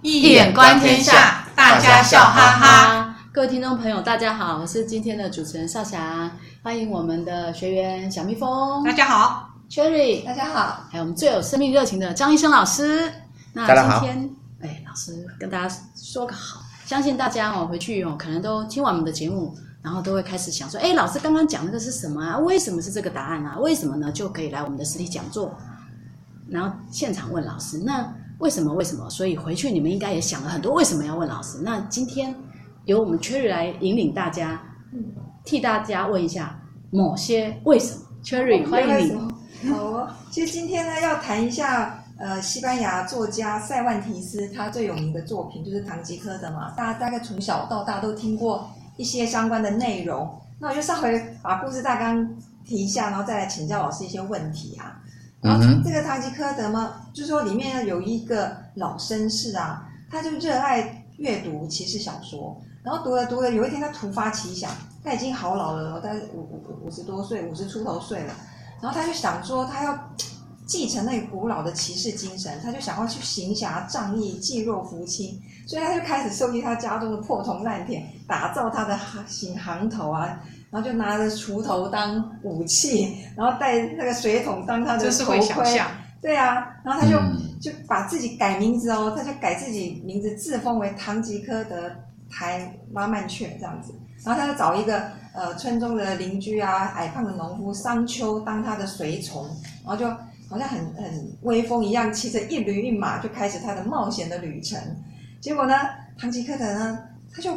易眼观天下，大家笑哈哈。各位听众朋友，大家好，我是今天的主持人少霞，欢迎我们的学员小蜜蜂。大家好，Cherry，大家好，还有我们最有生命热情的张医生老师。那今天，哎，老师跟大家说个好，相信大家哦，回去哦，可能都听完我们的节目，然后都会开始想说，哎，老师刚刚讲那个是什么啊？为什么是这个答案啊？为什么呢？就可以来我们的实体讲座，然后现场问老师。那为什么？为什么？所以回去你们应该也想了很多，为什么要问老师？那今天。由我们 Cherry 来引领大家，替大家问一下某些为什么。Cherry，欢迎你。好哦，其实今天呢，要谈一下呃，西班牙作家塞万提斯他最有名的作品就是《堂吉诃德》嘛，大家大概从小到大都听过一些相关的内容。那我就稍微把故事大纲提一下，然后再来请教老师一些问题啊。然后这个《堂吉诃德》嘛，就是说里面有一个老绅士啊，他就热爱阅读骑士小说。然后读了读了，有一天他突发奇想，他已经好老了，大概五五五十多岁，五十出头岁了。然后他就想说，他要继承那个古老的骑士精神，他就想要去行侠仗义、济弱扶倾，所以他就开始收集他家中的破铜烂铁，打造他的行行头啊，然后就拿着锄头当武器，然后带那个水桶当他的头盔。对啊，然后他就、嗯、就把自己改名字哦，他就改自己名字，自封为堂吉诃德。台拉曼雀这样子，然后他就找一个呃村中的邻居啊，矮胖的农夫商丘当他的随从，然后就好像很很威风一样，骑着一驴一马就开始他的冒险的旅程。结果呢，堂吉诃德呢，他就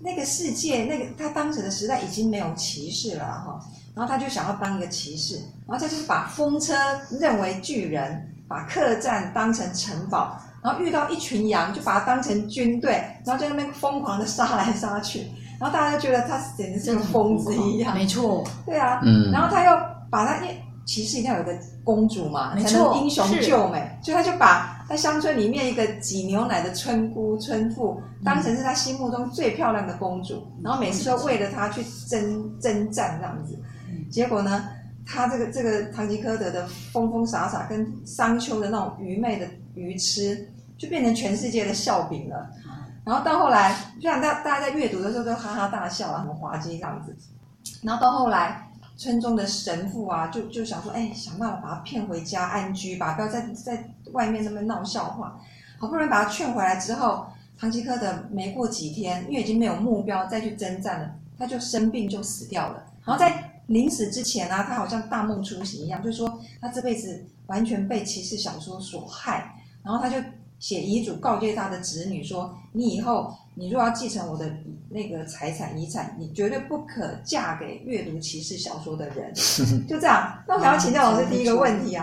那个世界那个他当时的时代已经没有骑士了哈，然后他就想要当一个骑士，然后他就是把风车认为巨人，把客栈当成城堡。然后遇到一群羊，就把它当成军队，然后在那边疯狂的杀来杀去，然后大家就觉得他简直是个疯子一样。没错，对啊，嗯，然后他又把他，因为骑士一定要有个公主嘛，才能英雄救美，所以他就把在乡村里面一个挤牛奶的村姑、村妇当成是他心目中最漂亮的公主，嗯、然后每次都为了她去征征战这样子，结果呢，他这个这个堂吉诃德的疯疯傻傻，跟商丘的那种愚昧的。愚痴就变成全世界的笑柄了，然后到后来，就像大大家在阅读的时候都哈哈大笑啊，很滑稽这样子。然后到后来，村中的神父啊，就就想说，哎，想办法把他骗回家安居吧，不要在在外面那么闹笑话。好不容易把他劝回来之后，唐吉诃德没过几天，因为已经没有目标再去征战了，他就生病就死掉了。然后在临死之前啊，他好像大梦初醒一样，就说他这辈子完全被骑士小说所害。然后他就写遗嘱告诫他的子女说：“你以后你若要继承我的那个财产遗产，你绝对不可嫁给阅读骑士小说的人。”就这样。那我想要请教老师第一个问题啊，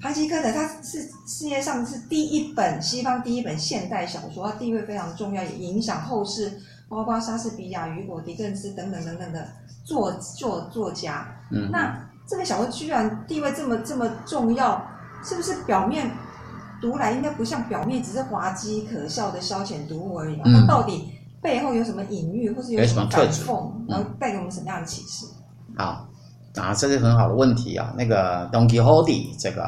堂吉诃德他是世界上是第一本西方第一本现代小说，他地位非常重要，也影响后世，包括莎士比亚、雨果、狄更斯等等等等的作作作家。嗯，那这个小说居然地位这么这么重要，是不是表面？读来应该不像表面只是滑稽可笑的消遣读物而已，它到底背后有什么隐喻，或是有什么反讽，然后带给我们什么样的启示？好啊，这是很好的问题啊。那个 Don Quixote 这个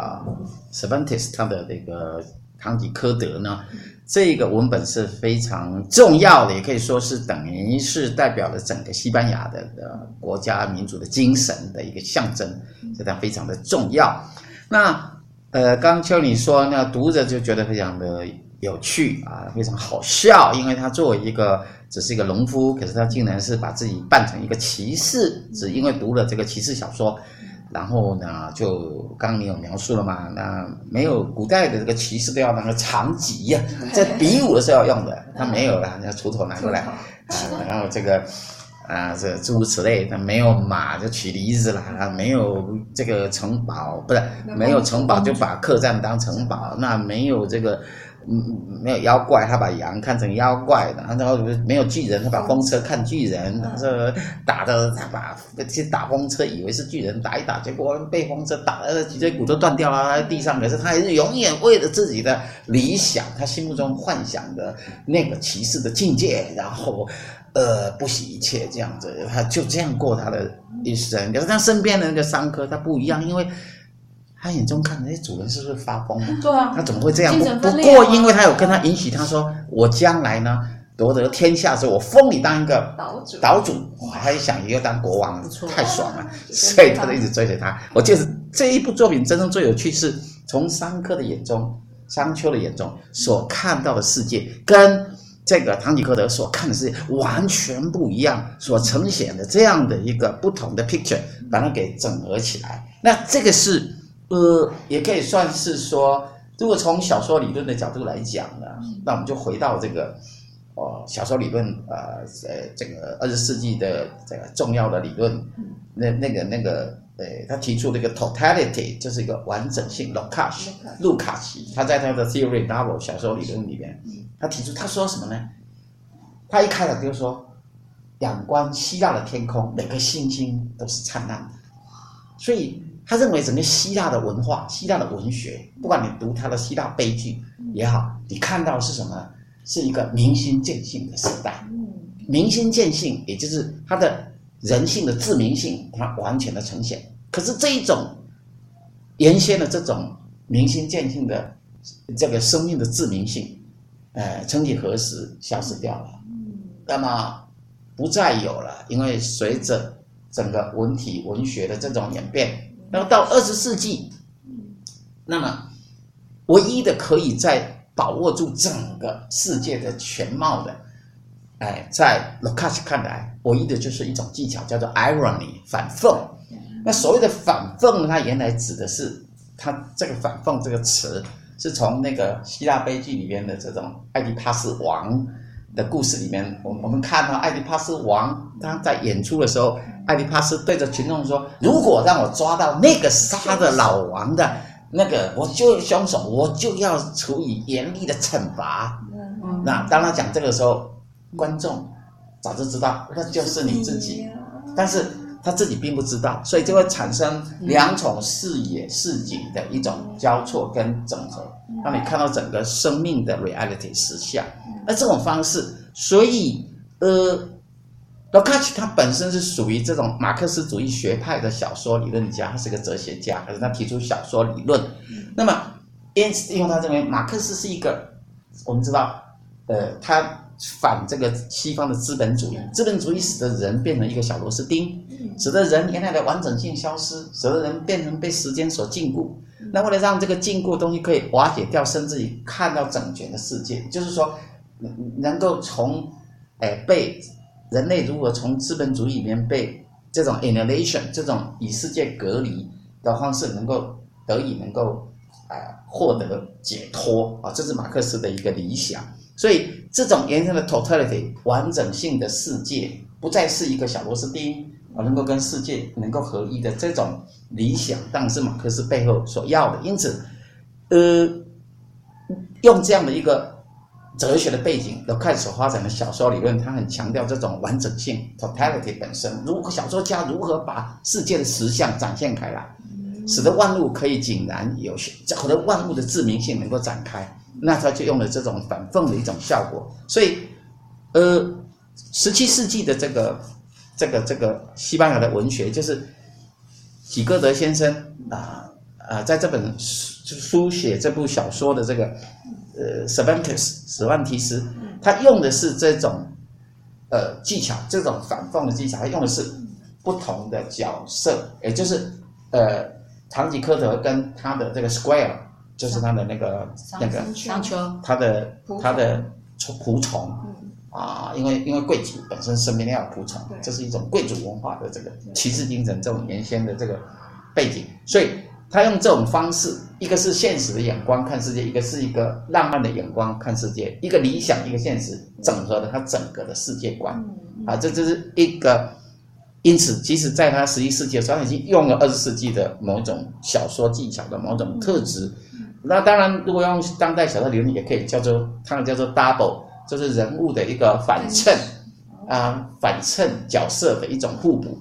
Cervantes 他的那个堂吉诃德呢，这个文本是非常重要的，也可以说是等于是代表了整个西班牙的的国家民族的精神的一个象征，这它非常的重要。那呃，刚秋你说那读着就觉得非常的有趣啊，非常好笑，因为他作为一个只是一个农夫，可是他竟然是把自己扮成一个骑士，只因为读了这个骑士小说，然后呢，就刚刚你有描述了嘛，那没有古代的这个骑士都要那个长戟呀，在比武的时候要用的，他没有了，那锄头拿过来，啊，然后这个。啊，这诸如此类，他没有马就取驴子啦，没有这个城堡，不是没有城堡就把客栈当城堡，那没有这个，嗯，没有妖怪，他把羊看成妖怪的，然后没有巨人，他把风车看巨人，这打的他把去打风车，以为是巨人，打一打，结果被风车打的脊椎骨都断掉了，在地上，可是他还是永远为了自己的理想，他心目中幻想的那个骑士的境界，然后。呃，不惜一切这样子，他就这样过他的一生。可是他身边的那个桑科，他不一样，因为他眼中看那些，主人是不是发疯了？对啊，他怎么会这样？啊、不不过，因为他有跟他允许，他说我将来呢夺得天下之后，我封你当一个岛主，岛主，我还想又当国王，太爽了，所以他就一直追随他。我就是这一部作品真正最有趣，是从商科的眼中，商丘的眼中所看到的世界，跟这个唐吉诃德所看的世界完全不一样，所呈现的这样的一个不同的 picture，把它给整合起来。那这个是呃，也可以算是说，如果从小说理论的角度来讲呢，那我们就回到这个哦，小说理论呃呃，这个二十世纪的这个重要的理论，那那个那个。呃，他提出了一个 totality，就是一个完整性。卢卡奇，卢卡奇，他在他的 theory novel 小说理论里面，他提出他说什么呢？他一开始就说，仰观希腊的天空，每个星星都是灿烂的。所以他认为整个希腊的文化、希腊的文学，不管你读他的希腊悲剧也好，你看到是什么？是一个明心见性的时代。明心见性，也就是他的。人性的自明性，它完全的呈现。可是这一种原先的这种明心见性的这个生命的自明性，呃，曾几何时消失掉了？那么不再有了，因为随着整个文体文学的这种演变，那么到二十世纪，那么唯一的可以在把握住整个世界的全貌的。哎，在 Lukács 看来，唯一的就是一种技巧，叫做 irony 反讽。那所谓的反讽呢，它原来指的是，它这个反讽这个词是从那个希腊悲剧里面的这种爱迪帕斯王的故事里面，我我们看到爱迪帕斯王他在演出的时候，爱迪帕斯对着群众说：“如果让我抓到那个杀的老王的那个，我就凶手，我就要处以严厉的惩罚。”那当他讲这个时候。观众早就知道，那就是你自己，但是他自己并不知道，所以就会产生两种视野、视景的一种交错跟整合，让你看到整个生命的 reality 实相。那这种方式，所以呃，Lukács 他本身是属于这种马克思主义学派的小说理论家，他是个哲学家，可是他提出小说理论。那么因此，因为他认为马克思是一个，我们知道，呃，他。反这个西方的资本主义，资本主义使得人变成一个小螺丝钉，使得人原来的完整性消失，使得人变成被时间所禁锢。那为了让这个禁锢东西可以瓦解掉，甚至于看到整全的世界，就是说，能够从，哎，被人类如何从资本主义里面被这种 innovation 这种与世界隔离的方式，能够得以能够，哎，获得解脱啊，这是马克思的一个理想。所以，这种延伸的 totality 完整性的世界，不再是一个小螺丝钉，而能够跟世界能够合一的这种理想，当然是马克思背后所要的。因此，呃，用这样的一个哲学的背景，都开始发展的小说理论，它很强调这种完整性 totality 本身。如果小说家如何把世界的实相展现开来，使得万物可以井然有序，使得万物的自明性能够展开。那他就用了这种反讽的一种效果，所以，呃，十七世纪的这个这个这个西班牙的文学，就是吉歌德先生啊啊，在这本书书写这部小说的这个呃，Cervantes 史万提斯，他用的是这种呃技巧，这种反讽的技巧，他用的是不同的角色，也就是呃，唐吉诃德跟他的这个 Square。就是他的那个那个商丘，他的他的仆从啊，因为因为贵族本身身边要有仆从，这是一种贵族文化的这个骑士精神，这种原先的这个背景，所以他用这种方式，一个是现实的眼光看世界，一个是一个浪漫的眼光看世界，一个理想，一个现实，整合了他整个的世界观啊，这就是一个。因此，即使在他十一世纪的时候，他已经用了二十世纪的某种小说技巧的某种特质。那当然，如果用当代小说理论，也可以叫做，他们叫做 double，就是人物的一个反衬啊，反衬角色的一种互补。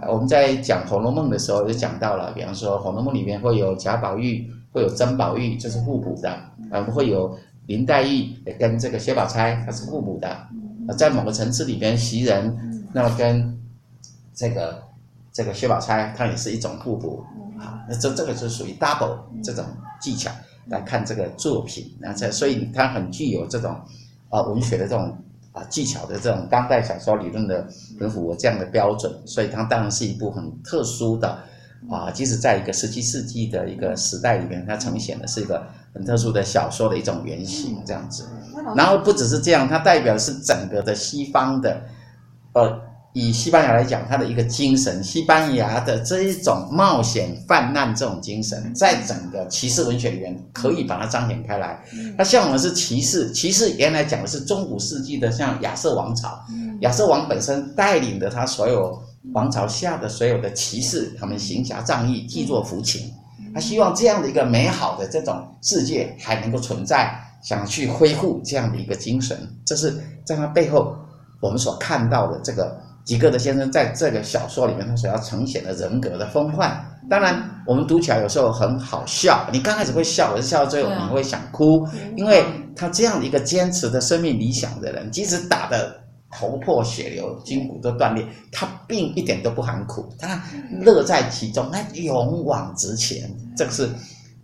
啊、我们在讲《红楼梦》的时候就讲到了，比方说《红楼梦》里面会有贾宝玉，会有曾宝玉，就是互补的；啊，会有林黛玉跟这个薛宝钗，它是互补的。啊，在某个层次里边，袭人那么跟这个这个薛宝钗，它也是一种互补啊。那这这个是属于 double 这种技巧来看这个作品，那这所以它很具有这种啊文学的这种啊技巧的这种当代小说理论的很符合这样的标准，所以它当然是一部很特殊的啊，即使在一个十七世纪的一个时代里面，它呈现的是一个很特殊的小说的一种原型这样子。然后不只是这样，它代表的是整个的西方的呃。以西班牙来讲，它的一个精神，西班牙的这一种冒险泛滥这种精神，在整个骑士文学里面可以把它彰显开来。他像我们是骑士，骑士原来讲的是中古世纪的，像亚瑟王朝，亚瑟王本身带领的他所有王朝下的所有的骑士，他们行侠仗义，济弱扶倾。他希望这样的一个美好的这种世界还能够存在，想去恢复这样的一个精神，这是在他背后我们所看到的这个。吉格德先生在这个小说里面，他所要呈现的人格的风范，当然我们读起来有时候很好笑。你刚开始会笑，可是笑到最后你会想哭，因为他这样的一个坚持的生命理想的人，即使打得头破血流、筋骨都断裂，他并一点都不含苦，他乐在其中，他勇往直前。这个是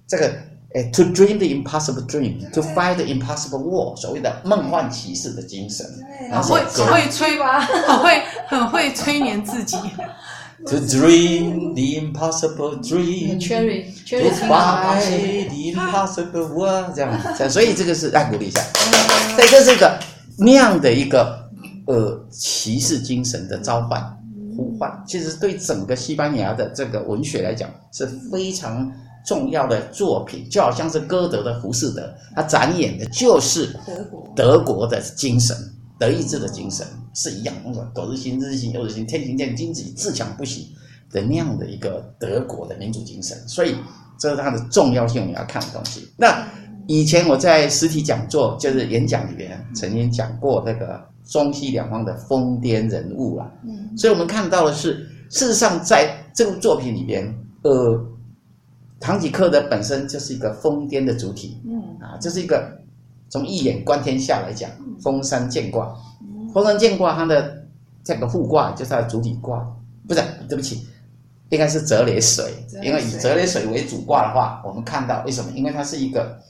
这个。诶，to dream the impossible dream, to fight the impossible war，所谓的梦幻骑士的精神，很会很会催吧，很会很会催眠自己。To dream the impossible dream，to fight the impossible war，这样，所以这个是来鼓励一下，所以这是一个那样的一个呃骑士精神的召唤呼唤，其实对整个西班牙的这个文学来讲是非常。重要的作品就好像是歌德的《浮士德》，他展演的就是德国德国的精神，德意志的精神是一样，那种苟日新，日日新，又日新，天行健，君子以自强不息的那样的一个德国的民主精神。所以这是它的重要性，我们要看的东西。那以前我在实体讲座，就是演讲里面曾经讲过那个中西两方的疯癫人物啊。嗯，所以我们看到的是，事实上在这部作品里边，呃。堂吉诃德本身就是一个疯癫的主体，嗯。啊，这是一个从一眼观天下来讲，封山见卦，封山见卦，它的这个互卦就是它的主体卦，不是，对不起，应该是泽雷水，因为以泽雷水为主卦的话，我们看到为什么？因为它是一个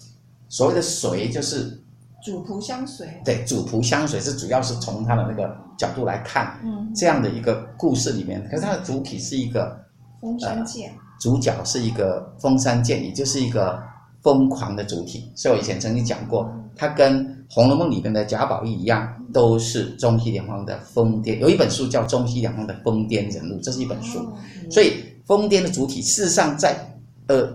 所谓的水，就是主仆相随，对，主仆相随是主要是从它的那个角度来看，嗯，这样的一个故事里面，可是它的主体是一个封山见。主角是一个疯山剑，也就是一个疯狂的主体。所以我以前曾经讲过，他跟《红楼梦》里面的贾宝玉一样，都是中西两方的疯癫。有一本书叫《中西两方的疯癫人物》，这是一本书。所以疯癫的主体，事实上在呃，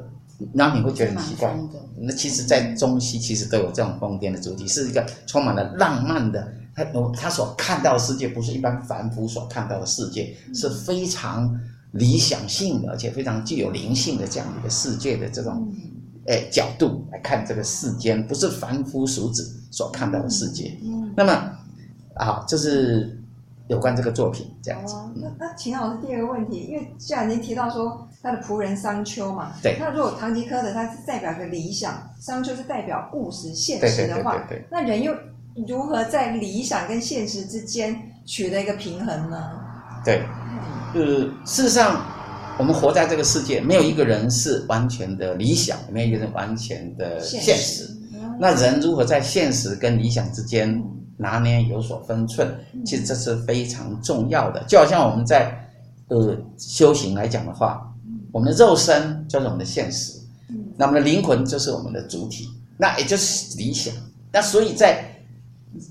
然后你会觉得很奇怪。那其实，在中西其实都有这种疯癫的主体，是一个充满了浪漫的。他他所看到的世界，不是一般凡夫所看到的世界，是非常。理想性的，而且非常具有灵性的这样一个世界的这种，诶角度来看这个世间，不是凡夫俗子所看到的世界。嗯，那么，好，这是有关这个作品这样子。哦、那那秦老师第二个问题，因为既然您提到说他的仆人商丘嘛，对，那如果唐吉诃德他是代表个理想，商丘是代表务实现实的话，对对对对对，那人又如何在理想跟现实之间取得一个平衡呢？对。呃，事实上，我们活在这个世界，没有一个人是完全的理想，没有一个人完全的现实。现实。那人如何在现实跟理想之间拿捏有所分寸？其实这是非常重要的。就好像我们在呃修行来讲的话，我们的肉身就是我们的现实，那我们的灵魂就是我们的主体，那也就是理想。那所以在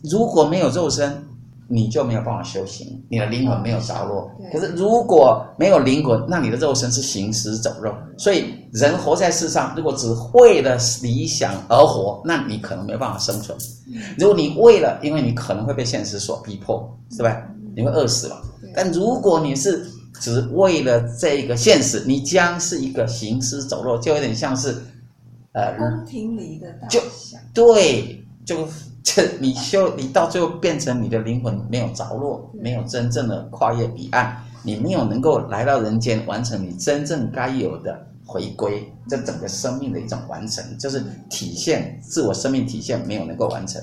如果没有肉身，你就没有办法修行，你的灵魂没有着落。可是如果没有灵魂，那你的肉身是行尸走肉。所以人活在世上，如果只为了理想而活，那你可能没有办法生存。如果你为了，因为你可能会被现实所逼迫，是吧？你会饿死了。但如果你是只为了这个现实，你将是一个行尸走肉，就有点像是呃宫廷里的大就对就。这你修，你到最后变成你的灵魂没有着落，没有真正的跨越彼岸，你没有能够来到人间完成你真正该有的回归，这整个生命的一种完成，就是体现自我生命体现没有能够完成。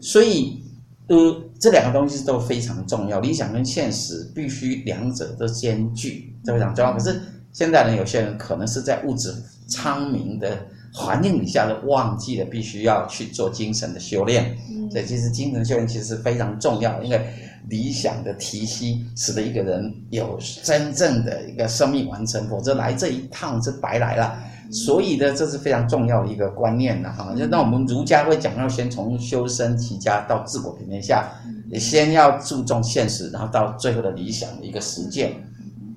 所以，呃，这两个东西都非常重要，理想跟现实必须两者都兼具，这非常重要。可是现在人，有些人可能是在物质昌明的环境底下，都忘记了必须要去做精神的修炼。所以，其实精神修炼其实是非常重要，因为理想的提息，使得一个人有真正的一个生命完成，否则来这一趟是白来了。所以呢，这是非常重要的一个观念的哈。就那我们儒家会讲，要先从修身齐家到治国平天下，你先要注重现实，然后到最后的理想的一个实践，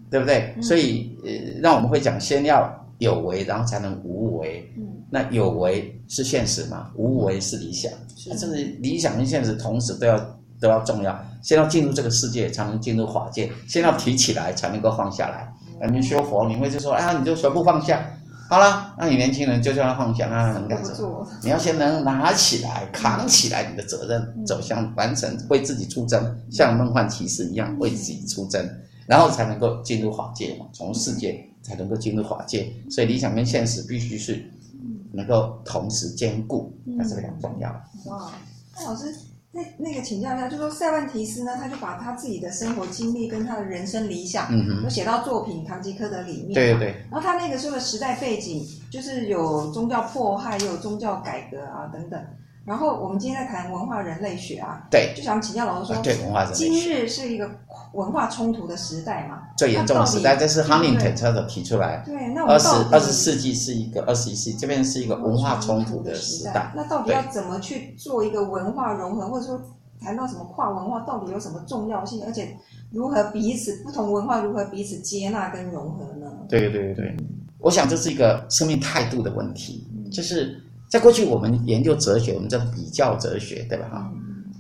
对不对？所以呃，让我们会讲，先要有为，然后才能无为。那有为是现实嘛？无为是理想。那这是理想跟现实同时都要都要重要。先要进入这个世界，才能进入法界；先要提起来，才能够放下来。你学佛，你会就说，哎呀，你就全部放下。好了，那你年轻人就叫他放下，那他能干什么？你要先能拿起来、扛起来你的责任，走向完成，为自己出征，像梦幻骑士一样为自己出征，然后才能够进入法界嘛。从世界才能够进入法界，所以理想跟现实必须是能够同时兼顾，那是非常重要。哇，那老师。那那个请教一下，就说塞万提斯呢，他就把他自己的生活经历跟他的人生理想，嗯都写到作品《堂吉诃德》里面。对对对。然后他那个时候的时代背景，就是有宗教迫害，也有宗教改革啊等等。然后我们今天在谈文化人类学啊，对，就想请教老师说，对文化人类学，今日是一个文化冲突的时代嘛？最严重的时代，这是 Huntington 他的提出来。对，那二十二十世纪是一个二十一世纪，这边是一个文化冲突的时代。那到底要怎么去做一个文化融合，或者说谈到什么跨文化，到底有什么重要性？而且如何彼此不同文化如何彼此接纳跟融合呢？对对对对，我想这是一个生命态度的问题，就是。在过去，我们研究哲学，我们叫比较哲学，对吧？哈，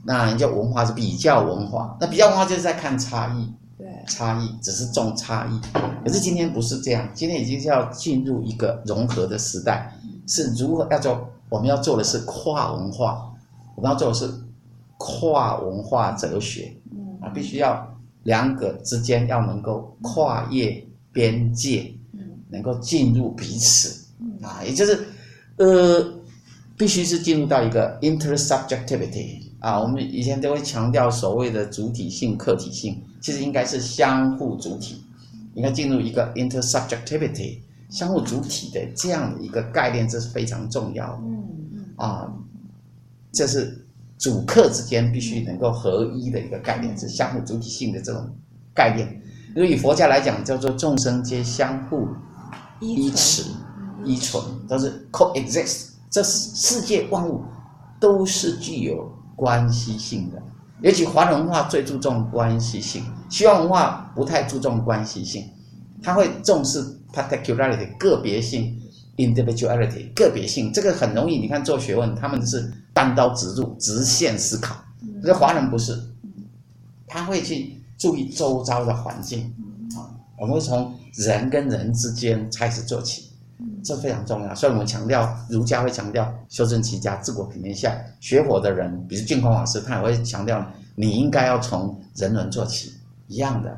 那研究文化是比较文化，那比较文化就是在看差异，对，差异只是重差异。可是今天不是这样，今天已经是要进入一个融合的时代，是如何要做？我们要做的是跨文化，我们要做的是跨文化哲学，啊，必须要两个之间要能够跨越边界，能够进入彼此，啊，也就是，呃。必须是进入到一个 intersubjectivity 啊，我们以前都会强调所谓的主体性、客体性，其实应该是相互主体，应该进入一个 intersubjectivity 相互主体的这样的一个概念，这是非常重要的。嗯嗯啊，这是主客之间必须能够合一的一个概念，是相互主体性的这种概念。因为以佛家来讲，叫做众生皆相互依持、依存，都是 coexist。这世界万物都是具有关系性的，尤其华人文化最注重关系性，西方文化不太注重关系性，他会重视 particularity 个别性，individuality 个别性，这个很容易。你看做学问，他们是单刀直入、直线思考，可是华人不是，他会去注意周遭的环境啊，我们会从人跟人之间开始做起。这非常重要，所以我们强调儒家会强调修身齐家治国平天下。学佛的人，比如净空法师，他也会强调你应该要从人伦做起，一样的。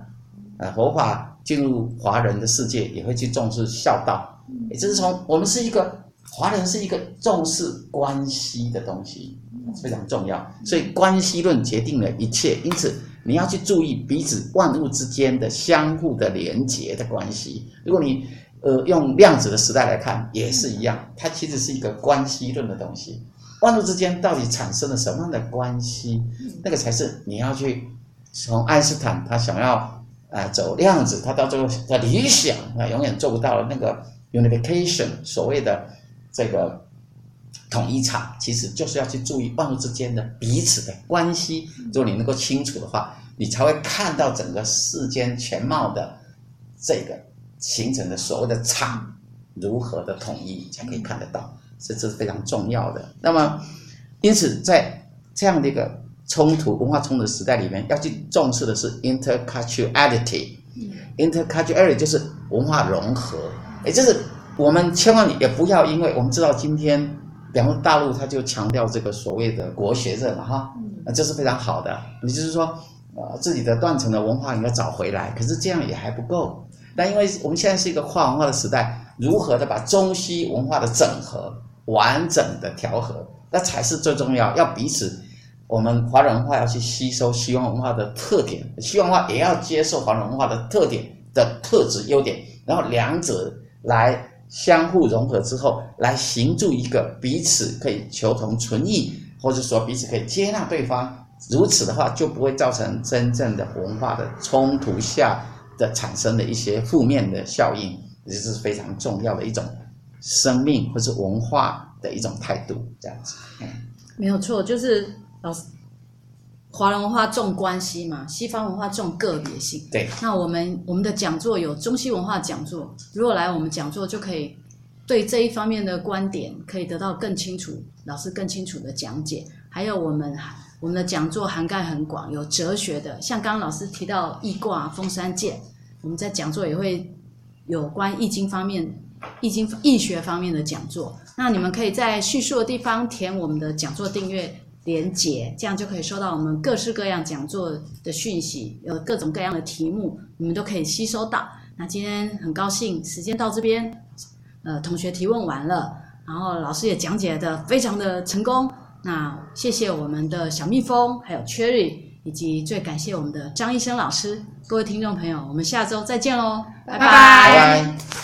呃，佛法进入华人的世界，也会去重视孝道。也就是从我们是一个华人，是一个重视关系的东西，非常重要。所以关系论决定了一切，因此你要去注意彼此万物之间的相互的连结的关系。如果你呃，用量子的时代来看也是一样，它其实是一个关系论的东西。万物之间到底产生了什么样的关系？那个才是你要去从爱因斯坦他想要啊、呃、走量子，他到最后的理想啊永远做不到的那个 unification，所谓的这个统一场，其实就是要去注意万物之间的彼此的关系。如果你能够清楚的话，你才会看到整个世间全貌的这个。形成的所谓的场如何的统一，才可以看得到，这这是非常重要的。那么，因此在这样的一个冲突文化冲突的时代里面，要去重视的是 interculturality。interculturality 就是文化融合，也就是我们千万也不要因为我们知道今天，比方说大陆他就强调这个所谓的国学热嘛哈，那这是非常好的。也就是说，呃，自己的断层的文化应该找回来，可是这样也还不够。但因为我们现在是一个跨文化的时代，如何的把中西文化的整合完整的调和，那才是最重要。要彼此我们华人文化要去吸收西方文化的特点，西方文化也要接受华人文化的特点的特质优点，然后两者来相互融合之后，来形筑一个彼此可以求同存异，或者说彼此可以接纳对方。如此的话，就不会造成真正的文化的冲突下的产生的一些负面的效应，也是非常重要的一种生命或是文化的一种态度，这样子。嗯，没有错，就是。老师，华人文化重关系嘛，西方文化重个别性。对，那我们我们的讲座有中西文化讲座，如果来我们讲座，就可以对这一方面的观点可以得到更清楚，老师更清楚的讲解。还有我们我们的讲座涵盖很广，有哲学的，像刚刚老师提到易卦、丰山剑，我们在讲座也会有关易经方面、易经易学方面的讲座。那你们可以在叙述的地方填我们的讲座订阅。连结，这样就可以收到我们各式各样讲座的讯息，有各种各样的题目，你们都可以吸收到。那今天很高兴，时间到这边，呃，同学提问完了，然后老师也讲解的非常的成功。那谢谢我们的小蜜蜂，还有 Cherry，以及最感谢我们的张医生老师。各位听众朋友，我们下周再见喽，拜拜。拜拜。